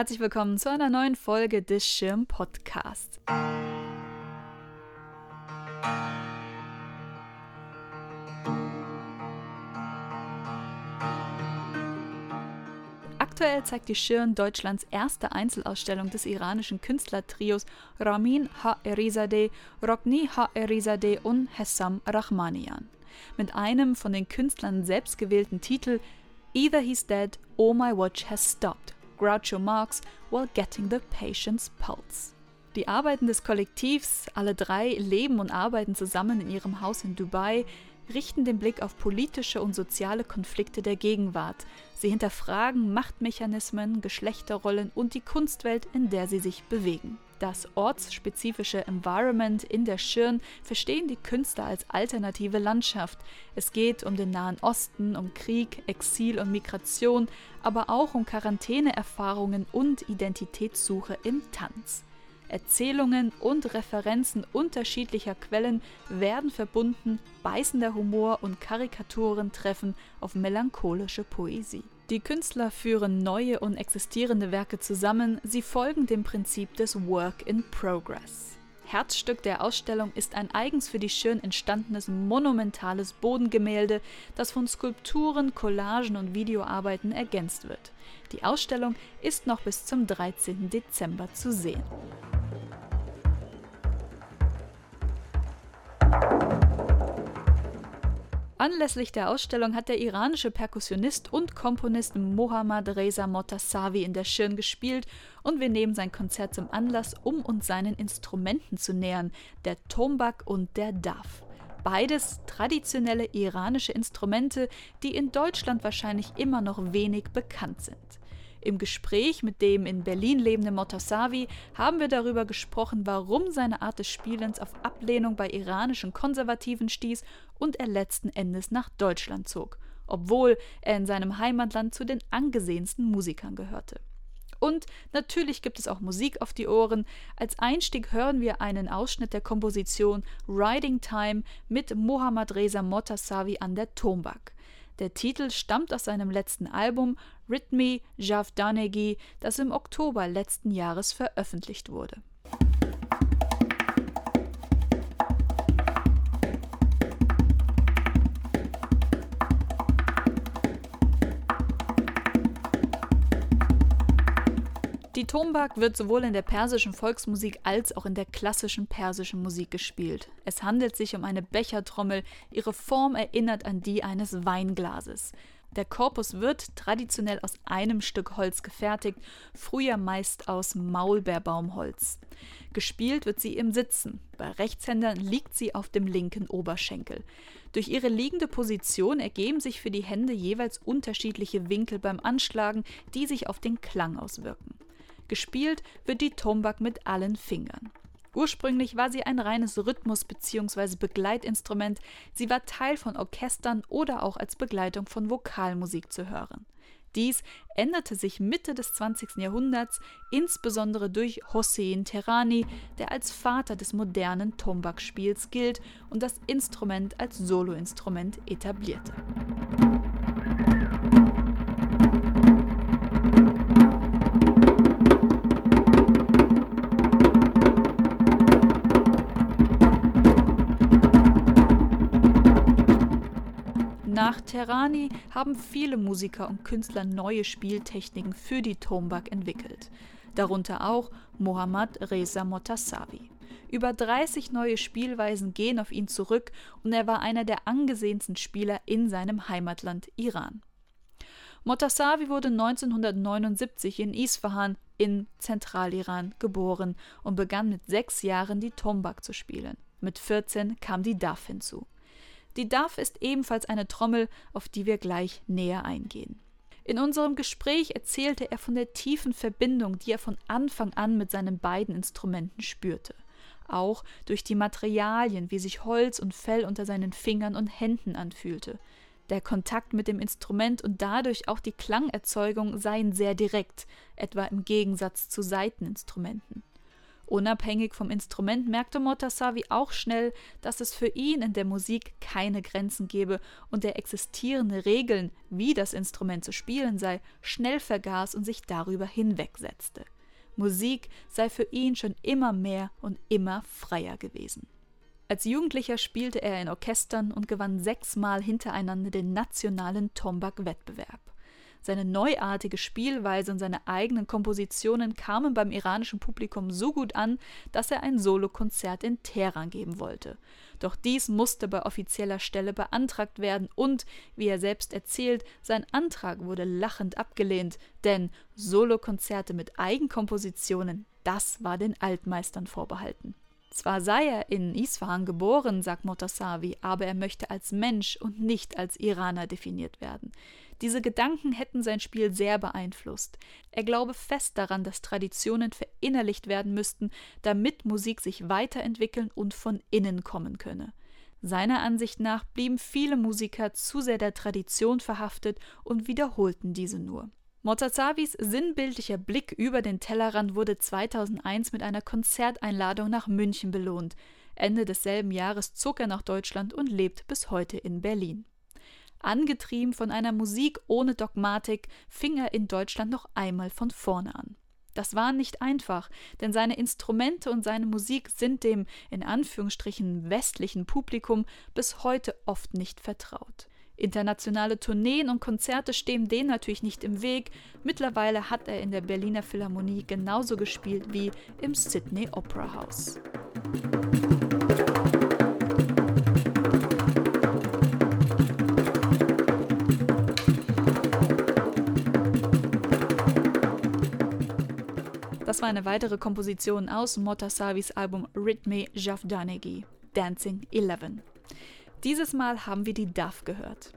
Herzlich willkommen zu einer neuen Folge des Schirm Podcasts. Aktuell zeigt die Schirn Deutschlands erste Einzelausstellung des iranischen Künstlertrios Ramin Ha-Erizadeh, Rokni Ha-Erizadeh und Hessam Rahmanian. Mit einem von den Künstlern selbst gewählten Titel Either He's Dead or My Watch Has Stopped, Groucho Marx while getting the patient's pulse. Die Arbeiten des Kollektivs, alle drei leben und arbeiten zusammen in ihrem Haus in Dubai, richten den Blick auf politische und soziale Konflikte der Gegenwart. Sie hinterfragen Machtmechanismen, Geschlechterrollen und die Kunstwelt, in der sie sich bewegen. Das ortsspezifische Environment in der Schirn verstehen die Künstler als alternative Landschaft. Es geht um den Nahen Osten, um Krieg, Exil und Migration, aber auch um Quarantäneerfahrungen und Identitätssuche im Tanz. Erzählungen und Referenzen unterschiedlicher Quellen werden verbunden, beißender Humor und Karikaturen treffen auf melancholische Poesie. Die Künstler führen neue und existierende Werke zusammen, sie folgen dem Prinzip des Work in Progress. Herzstück der Ausstellung ist ein eigens für die Schirn entstandenes monumentales Bodengemälde, das von Skulpturen, Collagen und Videoarbeiten ergänzt wird. Die Ausstellung ist noch bis zum 13. Dezember zu sehen. Anlässlich der Ausstellung hat der iranische Perkussionist und Komponist Mohammad Reza Motassavi in der Schirn gespielt und wir nehmen sein Konzert zum Anlass, um uns seinen Instrumenten zu nähern, der Tombak und der Daf. Beides traditionelle iranische Instrumente, die in Deutschland wahrscheinlich immer noch wenig bekannt sind. Im Gespräch mit dem in Berlin lebenden Motassavi haben wir darüber gesprochen, warum seine Art des Spielens auf Ablehnung bei iranischen Konservativen stieß und er letzten Endes nach Deutschland zog, obwohl er in seinem Heimatland zu den angesehensten Musikern gehörte. Und natürlich gibt es auch Musik auf die Ohren. Als Einstieg hören wir einen Ausschnitt der Komposition Riding Time mit Mohammad Reza Motassavi an der Tombak. Der Titel stammt aus seinem letzten Album Rhythmi Javdanegi, das im Oktober letzten Jahres veröffentlicht wurde. Tombak wird sowohl in der persischen Volksmusik als auch in der klassischen persischen Musik gespielt. Es handelt sich um eine Bechertrommel, ihre Form erinnert an die eines Weinglases. Der Korpus wird traditionell aus einem Stück Holz gefertigt, früher meist aus Maulbeerbaumholz. Gespielt wird sie im Sitzen. Bei Rechtshändern liegt sie auf dem linken Oberschenkel. Durch ihre liegende Position ergeben sich für die Hände jeweils unterschiedliche Winkel beim Anschlagen, die sich auf den Klang auswirken. Gespielt wird die Tombak mit allen Fingern. Ursprünglich war sie ein reines Rhythmus- bzw. Begleitinstrument, sie war Teil von Orchestern oder auch als Begleitung von Vokalmusik zu hören. Dies änderte sich Mitte des 20. Jahrhunderts, insbesondere durch Hossein Terani, der als Vater des modernen Tombak-Spiels gilt und das Instrument als Soloinstrument etablierte. Nach Terani haben viele Musiker und Künstler neue Spieltechniken für die Tombak entwickelt, darunter auch Mohammad Reza Motassavi. Über 30 neue Spielweisen gehen auf ihn zurück und er war einer der angesehensten Spieler in seinem Heimatland Iran. Motassavi wurde 1979 in Isfahan in Zentraliran geboren und begann mit sechs Jahren die Tombak zu spielen. Mit 14 kam die Daf hinzu. Die DAF ist ebenfalls eine Trommel, auf die wir gleich näher eingehen. In unserem Gespräch erzählte er von der tiefen Verbindung, die er von Anfang an mit seinen beiden Instrumenten spürte. Auch durch die Materialien, wie sich Holz und Fell unter seinen Fingern und Händen anfühlte. Der Kontakt mit dem Instrument und dadurch auch die Klangerzeugung seien sehr direkt, etwa im Gegensatz zu Saiteninstrumenten. Unabhängig vom Instrument merkte Motasavi auch schnell, dass es für ihn in der Musik keine Grenzen gebe und er existierende Regeln, wie das Instrument zu spielen sei, schnell vergaß und sich darüber hinwegsetzte. Musik sei für ihn schon immer mehr und immer freier gewesen. Als Jugendlicher spielte er in Orchestern und gewann sechsmal hintereinander den nationalen Tombak-Wettbewerb. Seine neuartige Spielweise und seine eigenen Kompositionen kamen beim iranischen Publikum so gut an, dass er ein Solokonzert in Teheran geben wollte. Doch dies musste bei offizieller Stelle beantragt werden und, wie er selbst erzählt, sein Antrag wurde lachend abgelehnt, denn Solokonzerte mit Eigenkompositionen, das war den Altmeistern vorbehalten. Zwar sei er in Isfahan geboren, sagt Motasavi, aber er möchte als Mensch und nicht als Iraner definiert werden. Diese Gedanken hätten sein Spiel sehr beeinflusst. Er glaube fest daran, dass Traditionen verinnerlicht werden müssten, damit Musik sich weiterentwickeln und von innen kommen könne. Seiner Ansicht nach blieben viele Musiker zu sehr der Tradition verhaftet und wiederholten diese nur. Motazavis sinnbildlicher Blick über den Tellerrand wurde 2001 mit einer Konzerteinladung nach München belohnt. Ende desselben Jahres zog er nach Deutschland und lebt bis heute in Berlin. Angetrieben von einer Musik ohne Dogmatik fing er in Deutschland noch einmal von vorne an. Das war nicht einfach, denn seine Instrumente und seine Musik sind dem in Anführungsstrichen westlichen Publikum bis heute oft nicht vertraut. Internationale Tourneen und Konzerte stehen dem natürlich nicht im Weg. Mittlerweile hat er in der Berliner Philharmonie genauso gespielt wie im Sydney Opera House. Das war eine weitere Komposition aus Motasavis Album Rhythme Javdanegi, Dancing 11. Dieses Mal haben wir die DAF gehört.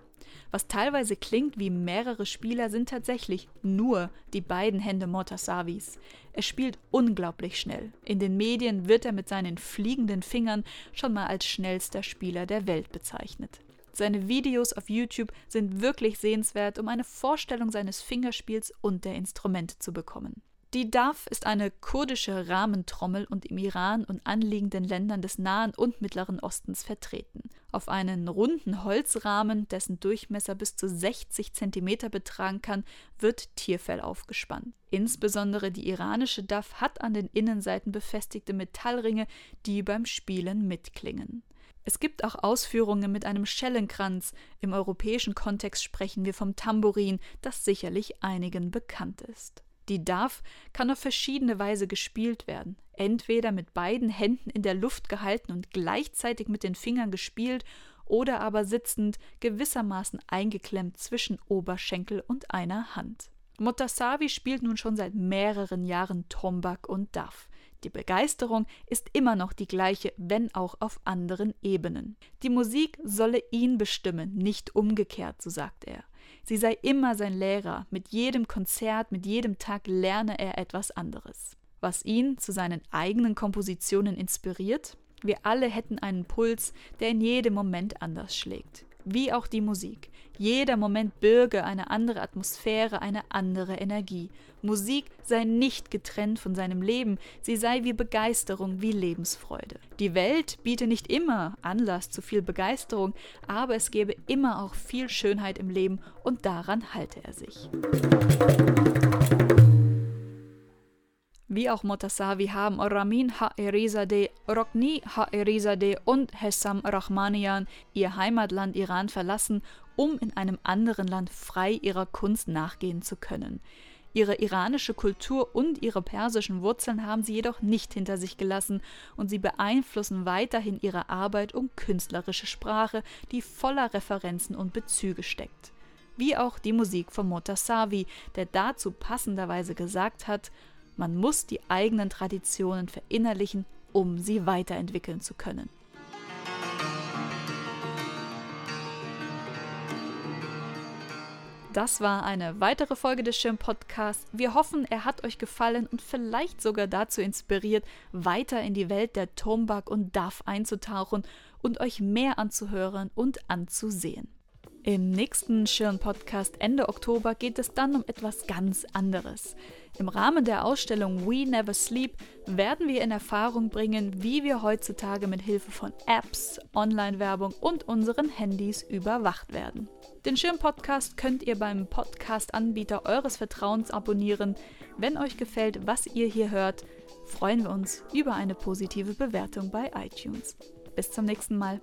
Was teilweise klingt wie mehrere Spieler, sind tatsächlich nur die beiden Hände Motasavis. Er spielt unglaublich schnell. In den Medien wird er mit seinen fliegenden Fingern schon mal als schnellster Spieler der Welt bezeichnet. Seine Videos auf YouTube sind wirklich sehenswert, um eine Vorstellung seines Fingerspiels und der Instrumente zu bekommen. Die DAF ist eine kurdische Rahmentrommel und im Iran und anliegenden Ländern des Nahen und Mittleren Ostens vertreten. Auf einen runden Holzrahmen, dessen Durchmesser bis zu 60 cm betragen kann, wird Tierfell aufgespannt. Insbesondere die iranische DAF hat an den Innenseiten befestigte Metallringe, die beim Spielen mitklingen. Es gibt auch Ausführungen mit einem Schellenkranz. Im europäischen Kontext sprechen wir vom Tambourin, das sicherlich einigen bekannt ist. Die DAF kann auf verschiedene Weise gespielt werden. Entweder mit beiden Händen in der Luft gehalten und gleichzeitig mit den Fingern gespielt oder aber sitzend gewissermaßen eingeklemmt zwischen Oberschenkel und einer Hand. Motasavi spielt nun schon seit mehreren Jahren Tombak und Daf. Die Begeisterung ist immer noch die gleiche, wenn auch auf anderen Ebenen. Die Musik solle ihn bestimmen, nicht umgekehrt, so sagt er. Sie sei immer sein Lehrer, mit jedem Konzert, mit jedem Tag lerne er etwas anderes. Was ihn zu seinen eigenen Kompositionen inspiriert? Wir alle hätten einen Puls, der in jedem Moment anders schlägt wie auch die Musik. Jeder Moment bürge eine andere Atmosphäre, eine andere Energie. Musik sei nicht getrennt von seinem Leben, sie sei wie Begeisterung, wie Lebensfreude. Die Welt biete nicht immer Anlass zu viel Begeisterung, aber es gebe immer auch viel Schönheit im Leben und daran halte er sich. Wie auch Motasavi haben Ramin Ha'erizadeh, Rokni Ha'erizadeh und Hessam Rahmanian ihr Heimatland Iran verlassen, um in einem anderen Land frei ihrer Kunst nachgehen zu können. Ihre iranische Kultur und ihre persischen Wurzeln haben sie jedoch nicht hinter sich gelassen und sie beeinflussen weiterhin ihre Arbeit um künstlerische Sprache, die voller Referenzen und Bezüge steckt. Wie auch die Musik von Motasavi, der dazu passenderweise gesagt hat, man muss die eigenen Traditionen verinnerlichen, um sie weiterentwickeln zu können. Das war eine weitere Folge des Schirm Podcasts. Wir hoffen, er hat euch gefallen und vielleicht sogar dazu inspiriert, weiter in die Welt der Tombak und Daf einzutauchen und euch mehr anzuhören und anzusehen. Im nächsten Schirn-Podcast Ende Oktober geht es dann um etwas ganz anderes. Im Rahmen der Ausstellung We Never Sleep werden wir in Erfahrung bringen, wie wir heutzutage mit Hilfe von Apps, Online-Werbung und unseren Handys überwacht werden. Den Schirm-Podcast könnt ihr beim Podcast-Anbieter eures Vertrauens abonnieren. Wenn euch gefällt, was ihr hier hört, freuen wir uns über eine positive Bewertung bei iTunes. Bis zum nächsten Mal.